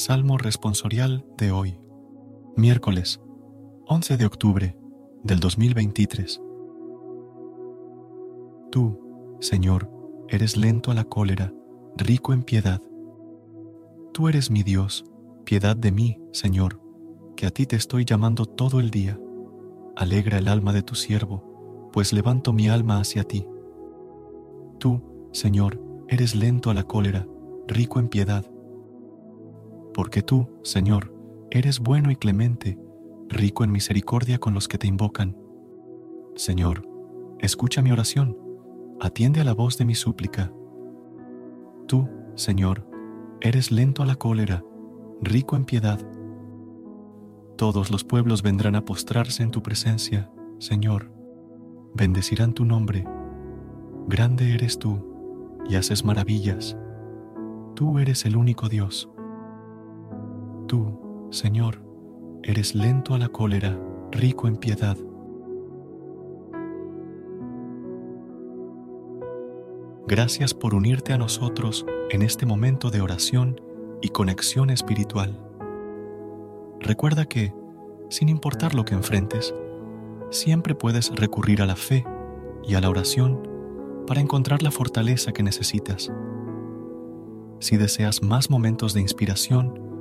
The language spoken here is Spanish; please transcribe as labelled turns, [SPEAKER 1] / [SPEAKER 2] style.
[SPEAKER 1] Salmo responsorial de hoy, miércoles 11 de octubre del 2023. Tú, Señor, eres lento a la cólera, rico en piedad. Tú eres mi Dios, piedad de mí, Señor, que a ti te estoy llamando todo el día. Alegra el alma de tu siervo, pues levanto mi alma hacia ti. Tú, Señor, eres lento a la cólera, rico en piedad porque tú, Señor, eres bueno y clemente, rico en misericordia con los que te invocan. Señor, escucha mi oración, atiende a la voz de mi súplica. Tú, Señor, eres lento a la cólera, rico en piedad. Todos los pueblos vendrán a postrarse en tu presencia, Señor. Bendecirán tu nombre. Grande eres tú y haces maravillas. Tú eres el único Dios. Tú, Señor, eres lento a la cólera, rico en piedad. Gracias por unirte a nosotros en este momento de oración y conexión espiritual. Recuerda que, sin importar lo que enfrentes, siempre puedes recurrir a la fe y a la oración para encontrar la fortaleza que necesitas. Si deseas más momentos de inspiración,